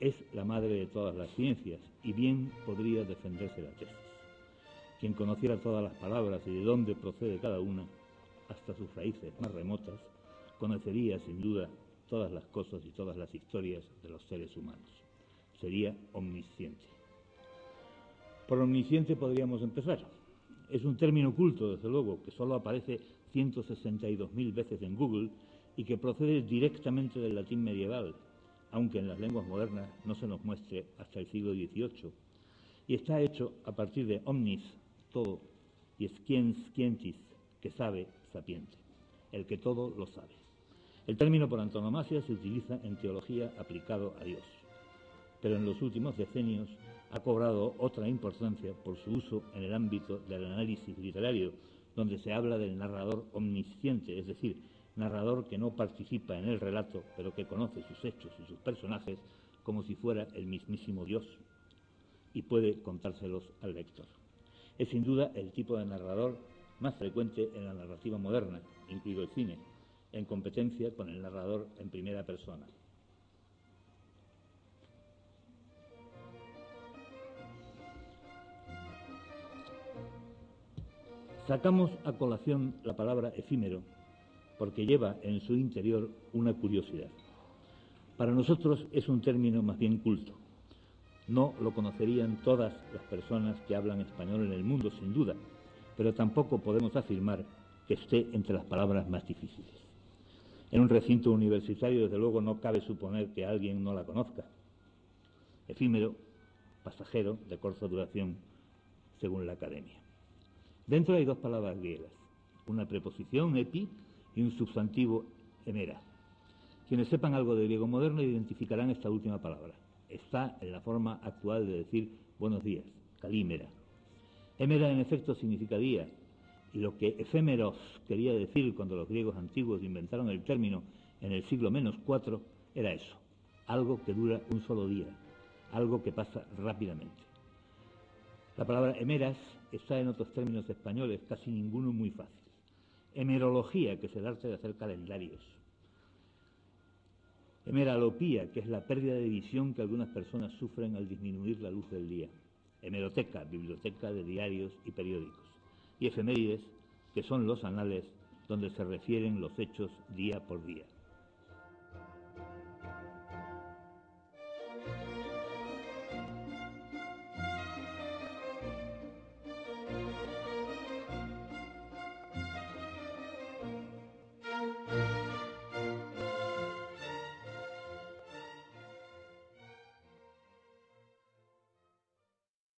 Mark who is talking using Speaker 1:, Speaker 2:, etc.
Speaker 1: es la madre de todas las ciencias y bien podría defenderse la tesis. Quien conociera todas las palabras y de dónde procede cada una, hasta sus raíces más remotas, conocería sin duda todas las cosas y todas las historias de los seres humanos. Sería omnisciente. Por omnisciente podríamos empezar. Es un término oculto, desde luego, que solo aparece 162.000 veces en Google y que procede directamente del latín medieval, aunque en las lenguas modernas no se nos muestre hasta el siglo XVIII. Y está hecho a partir de omnis, todo, y sciens, scientis, que sabe, sapiente, el que todo lo sabe. El término por antonomasia se utiliza en teología aplicado a Dios, pero en los últimos decenios ha cobrado otra importancia por su uso en el ámbito del análisis literario, donde se habla del narrador omnisciente, es decir, narrador que no participa en el relato, pero que conoce sus hechos y sus personajes como si fuera el mismísimo Dios y puede contárselos al lector. Es sin duda el tipo de narrador más frecuente en la narrativa moderna, incluido el cine, en competencia con el narrador en primera persona. Sacamos a colación la palabra efímero porque lleva en su interior una curiosidad. Para nosotros es un término más bien culto. No lo conocerían todas las personas que hablan español en el mundo, sin duda, pero tampoco podemos afirmar que esté entre las palabras más difíciles. En un recinto universitario, desde luego, no cabe suponer que alguien no la conozca. Efímero, pasajero, de corta duración, según la academia. Dentro hay dos palabras griegas, una preposición, epi, y un sustantivo, emera. Quienes sepan algo de griego moderno identificarán esta última palabra. Está en la forma actual de decir buenos días, calímera. Emera, en efecto, significa día, y lo que efémeros quería decir cuando los griegos antiguos inventaron el término en el siglo menos cuatro era eso, algo que dura un solo día, algo que pasa rápidamente. La palabra emeras está en otros términos españoles, casi ninguno muy fácil. Hemerología, que es el arte de hacer calendarios. Hemeralopía, que es la pérdida de visión que algunas personas sufren al disminuir la luz del día. Hemeroteca, biblioteca de diarios y periódicos. Y efemérides, que son los anales donde se refieren los hechos día por día.